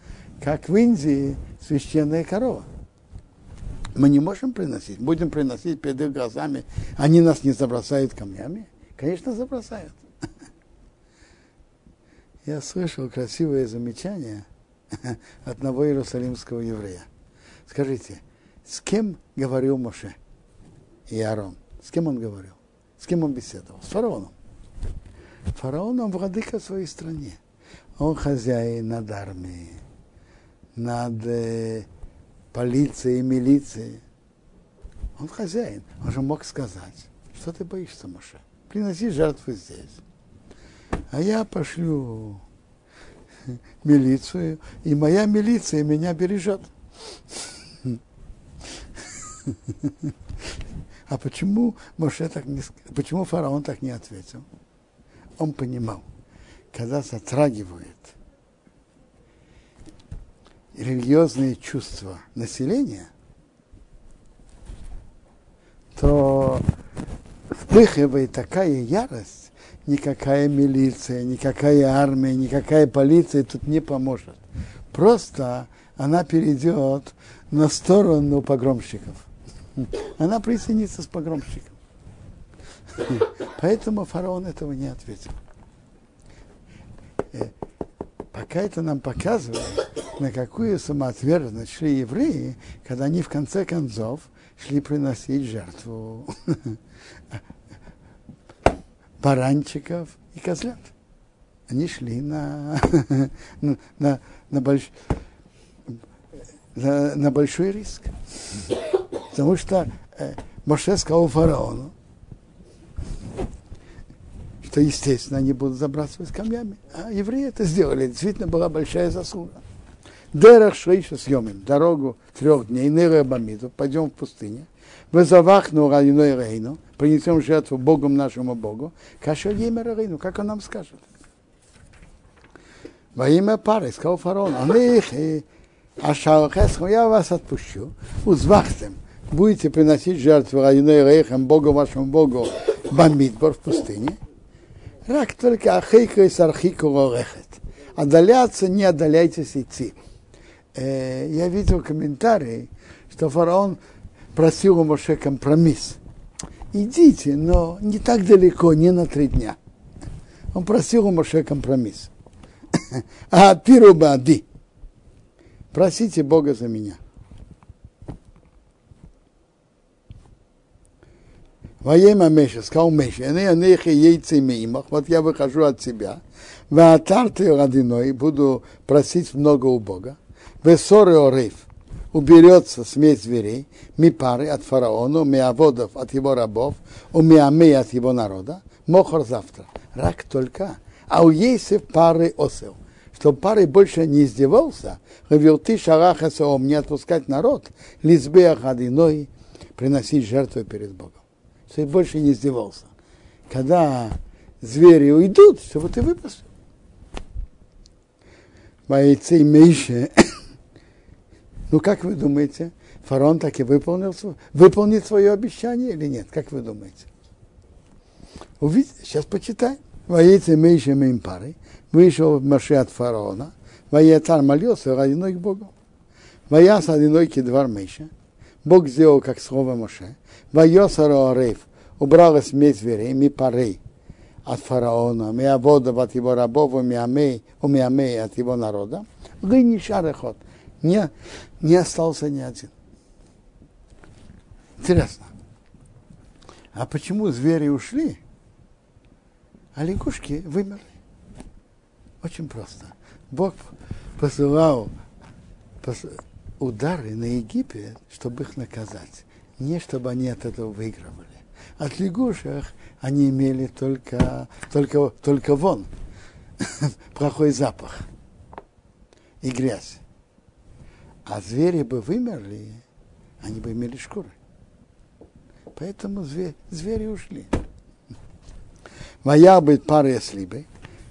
как в Индии священная корова. Мы не можем приносить, будем приносить перед их глазами, они нас не забросают камнями? Конечно, забросают. Я слышал красивое замечание одного иерусалимского еврея. Скажите, с кем говорил Моше и Аарон? С кем он говорил? С кем он беседовал? С фараоном. Фараон, он владыка своей стране. Он хозяин над армией, над э, полицией, милицией. Он хозяин. Он же мог сказать, что ты боишься, Маша? Приноси жертву здесь. А я пошлю милицию, и моя милиция меня бережет. А почему Моше так не, почему фараон так не ответил? он понимал, когда затрагивает религиозные чувства населения, то вспыхивает такая ярость, никакая милиция, никакая армия, никакая полиция тут не поможет. Просто она перейдет на сторону погромщиков. Она присоединится с погромщиком. Поэтому фараон этого не ответил. Э, пока это нам показывает, на какую самоотверженность шли евреи, когда они в конце концов шли приносить жертву баранчиков и козлят. Они шли на, на, на, больш, на, на большой риск. Потому что э, Моше сказал фараону, что, естественно, они будут забрасывать камнями. А евреи это сделали. Действительно, была большая заслуга. Дерах Шейша съемим, дорогу трех дней, Нера Бамиду, пойдем в пустыне. Вызовахну Райной Рейну, принесем жертву Богу нашему Богу, Кашер Емер Рейну, как он нам скажет. Во имя пары, сказал фараон, Ашалхесху, я вас отпущу, узвахтем, будете приносить жертву Райной Рейхам, Богу вашему Богу, Бамидбор в пустыне. Рак только Ахейка и Сархику Рорехет. Отдаляться не отдаляйтесь идти. Я видел комментарий, что фараон просил у Моше компромисс. Идите, но не так далеко, не на три дня. Он просил у Моше компромисс. А пиру бади. Просите Бога за меня. Воема Меша, сказал Меша, вот я выхожу от себя, в атарты родиной, буду просить много у Бога, в ссоры орейф, уберется смесь зверей, ми пары от фараона, ми аводов от его рабов, у миамей от его народа, мохор завтра. Рак только, а у Ейсев пары осел. Чтобы пары больше не издевался, ты шараха саом, не отпускать народ, лизбеях одиной, приносить жертву перед Богом. Чтобы больше не издевался. Когда звери уйдут, чтобы ты выпустил. Бойцы Мейши ну, как вы думаете, фараон так и выполнил, выполнит свое обещание или нет? Как вы думаете? Увидите, сейчас почитаем. Воейцы Мейша пары. вышел Маше от фараона, Воетар молился родиной к Богу. Вояс одиной двор Мейша, Бог сделал как слово Моше. Воесару Арейф убрал смесь зверей, ми парей от фараона, ми аводов от его рабов, у миамей, у миамей от его народа. Вы не шарехот не, не остался ни один. Интересно. А почему звери ушли, а лягушки вымерли? Очень просто. Бог посылал удары на Египет, чтобы их наказать. Не чтобы они от этого выигрывали. От лягушек они имели только, только, только вон, плохой запах и грязь. А звери бы вымерли, они бы имели шкуры. Поэтому звери, звери ушли. Моя быть пара слибы.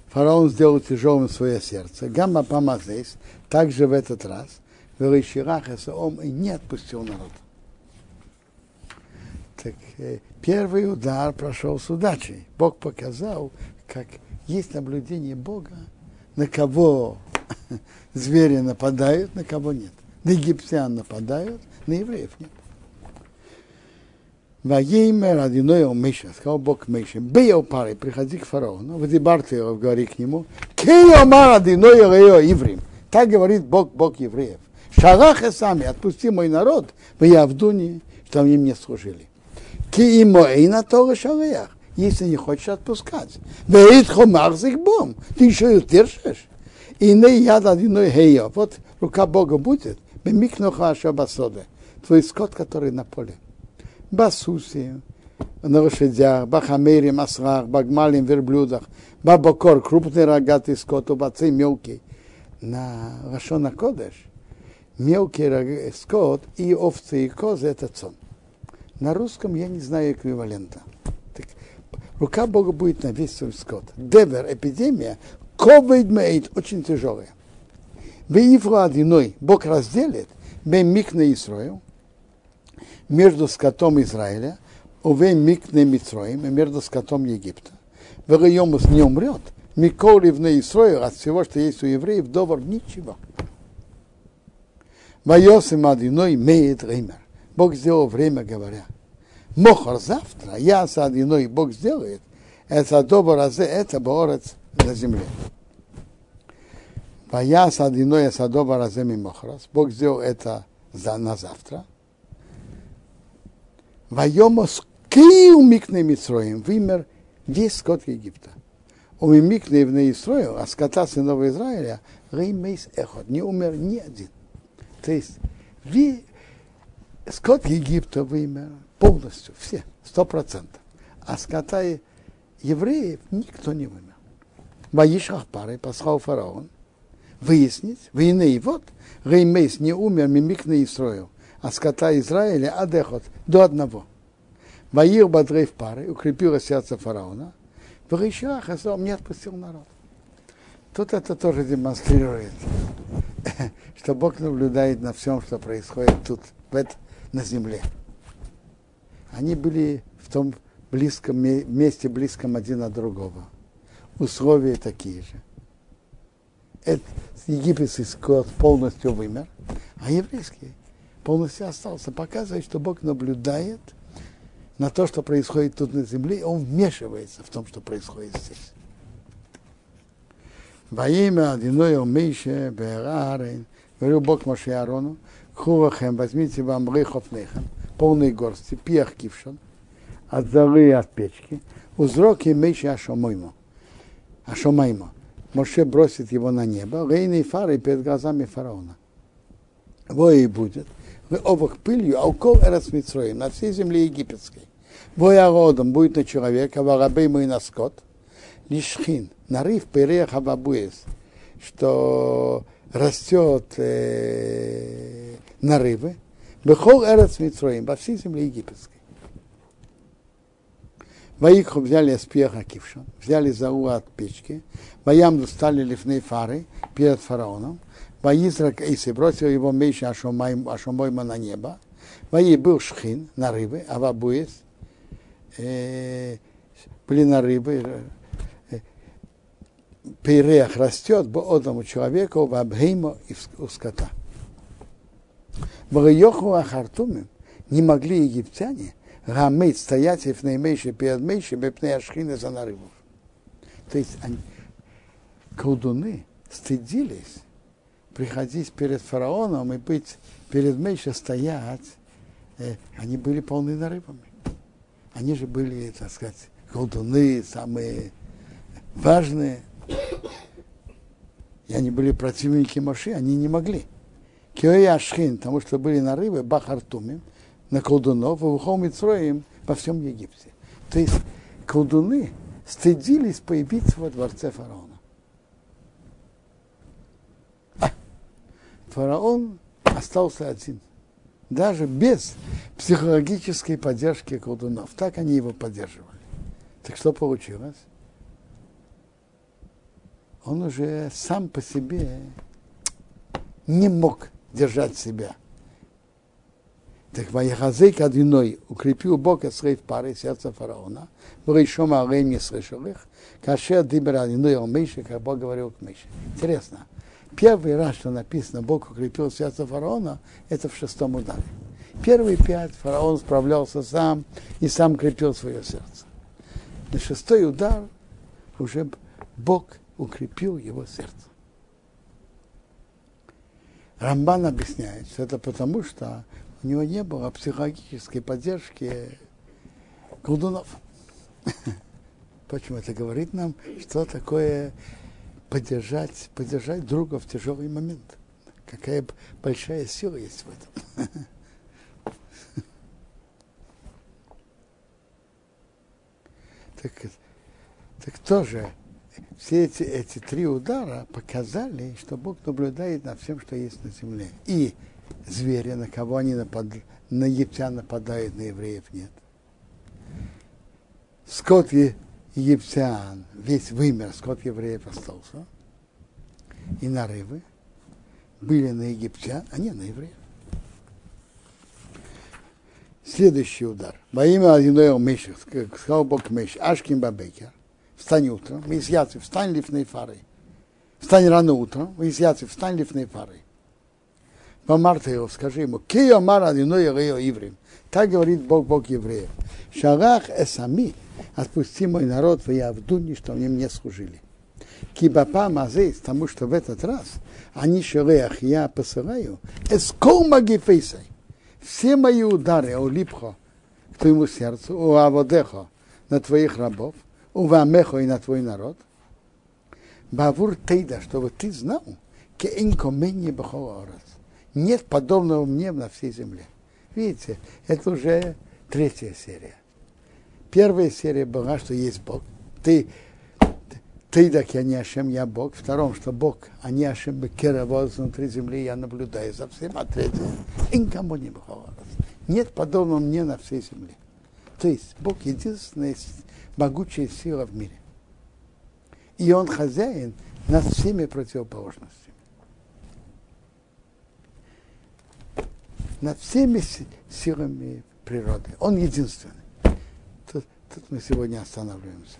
Фараон сделал тяжелым свое сердце. Гамма помазес, также в этот раз, Величирахаса он и не отпустил народ. Так э, первый удар прошел с удачей. Бог показал, как есть наблюдение Бога, на кого звери нападают, на кого нет на египтян нападают, на евреев нет. Ваеймер одиной Миша, сказал Бог Миша, бей пары, приходи к фараону, выдебарты его, говори к нему, кей омар одиной евреем. Так говорит Бог, Бог евреев. Шараха сами, отпусти мой народ, в Явдуне, что они мне служили. Ки имо и на то шареях, если не хочешь отпускать. Веит хомарзик бом, ты еще и держишь. И не яд одиной хея, вот рука Бога будет, Бемикнуха Шабасода, твой скот, который на поле. Басуси, на лошадях, бахамере, масрах, багмалим, верблюдах, бабокор, крупный рогатый скот, убацы мелкий. На Рашона Кодеш мелкий скот и овцы, и козы – это цон. На русском я не знаю эквивалента. Так, рука Бога будет на весь свой скот. Девер, эпидемия, ковид мейт, очень тяжелая. Веифру одиной Бог разделит бен микне Исраил между скотом Израиля, уве микне Митроим, между скотом Египта. Вегайомус не умрет, Миколи в Исраил от всего, что есть у евреев, довар ничего. Вайосим одиной меет реймер. Бог сделал время, говоря, Мохор завтра, я с одиной Бог сделает, это добро, это борец на земле. Ваяс одиной садова раземи мохрос. Бог сделал это за, на завтра. Вайомос кию микне Митроим. Вымер весь скот Египта. У микне в Неисрою, а скота сынов Израиля, реймейс эхот. Не умер ни один. То есть ви, скот Египта вымер полностью, все, сто процентов. А скота евреев никто не вымер. Ваишах пары послал фараон – выяснить, войны и вот, Реймейс не умер, мимик не строил, а скота Израиля адехот до одного. Ваир Бадрей в пары, укрепило сердце фараона, в Рейшах не отпустил народ. Тут это тоже демонстрирует, что Бог наблюдает на всем, что происходит тут, в это, на земле. Они были в том близком месте, близком один от другого. Условия такие же. Это, египетский скот полностью вымер, а еврейский полностью остался. Показывает, что Бог наблюдает на то, что происходит тут на земле, и Он вмешивается в том, что происходит здесь. Во имя Адиноя Мейше Берарен, говорю Бог Моше Арону, Хурахем, возьмите вам рыховнехем, полные горсти, пьях кившон, от и от печки, узроки Мейше Ашомоймо. Ашомаймо. Моше бросит его на небо, рейные фары перед глазами фараона. Во и будет. Вы обох пылью, а укол Эрасмитроим, на всей земле египетской. Воя родом будет на человека, варабей мой на скот, лишхин, нарыв перех абабуес, что растет э, нарывы, бехол эрец митроим, во всей земле египетской. Ваикху взяли спеха кившон, взяли Зауа от печки, Ваямду стали лифные фары перед фараоном, Ваизрак Эйси бросил его меньше Ашомойма на небо, Ваи был шхин на рыбы, а вабуес э, были на рыбы, э, перех растет по одному человеку в Абхеймо и у скота. Багайоху Ахартумим не могли египтяне гамейт стоять в наимейше перед мейше бепней ашхины за нарывов. То есть они, колдуны стыдились приходить перед фараоном и быть перед мейше стоять. Э, они были полны нарывами. Они же были, так сказать, колдуны, самые важные. И они были противники Маши, они не могли. Киои Ашхин, потому что были нарывы, Бахартуми, на колдунов, и Ухом Митроим во всем Египте. То есть колдуны стыдились появиться во дворце фараона. А фараон остался один. Даже без психологической поддержки колдунов. Так они его поддерживали. Так что получилось? Он уже сам по себе не мог держать себя. Так Ваяхазык одиной укрепил Бог Эсрей в паре сердца фараона. Вришом Арей не слышал их. Кашер Дибер одиной о Мейше, как Бог говорил к Мейше. Интересно. Первый раз, что написано, Бог укрепил сердце фараона, это в шестом ударе. Первые пять фараон справлялся сам и сам крепил свое сердце. На шестой удар уже Бог укрепил его сердце. Рамбан объясняет, что это потому, что у него не было психологической поддержки колдунов. Почему это говорит нам, что такое поддержать, поддержать друга в тяжелый момент? Какая большая сила есть в этом. так, так тоже все эти, эти три удара показали, что Бог наблюдает над всем, что есть на земле. И звери, на кого они нападают, на египтян нападают, на евреев нет. Скот египтян весь вымер, скот евреев остался. И нарывы были на египтян, а не на евреев. Следующий удар. Во имя Адиноя Меших, сказал Бог Меш, Ашкин Бабекер, встань утром, вы встань лифной фарой. Встань рано утром, вы встань лифной фарой. Помарта его, скажи ему, Кио Мара Иврим. Так говорит Бог, Бог евреев. Шарах эсами, отпусти мой народ в Явдуни, что они мне служили. Кибапа мазей, потому что в этот раз они шереах я посылаю, эскол магифейсай. Все мои удары, о липхо, к твоему сердцу, у аводехо, на твоих рабов, у вамехо и на твой народ. Бавур тейда, чтобы ты знал, ке инкомене бахолорас нет подобного мне на всей земле. Видите, это уже третья серия. Первая серия была, что есть Бог. Ты, Ты так я не Ашем, я Бог. Втором, что Бог, а не Ашем Бекера внутри земли, я наблюдаю за всем. А третье, никому не бывало. Нет подобного мне на всей земле. То есть Бог единственная могучая сила в мире. И Он хозяин над всеми противоположностями. Над всеми силами природы. Он единственный. Тут, тут мы сегодня останавливаемся.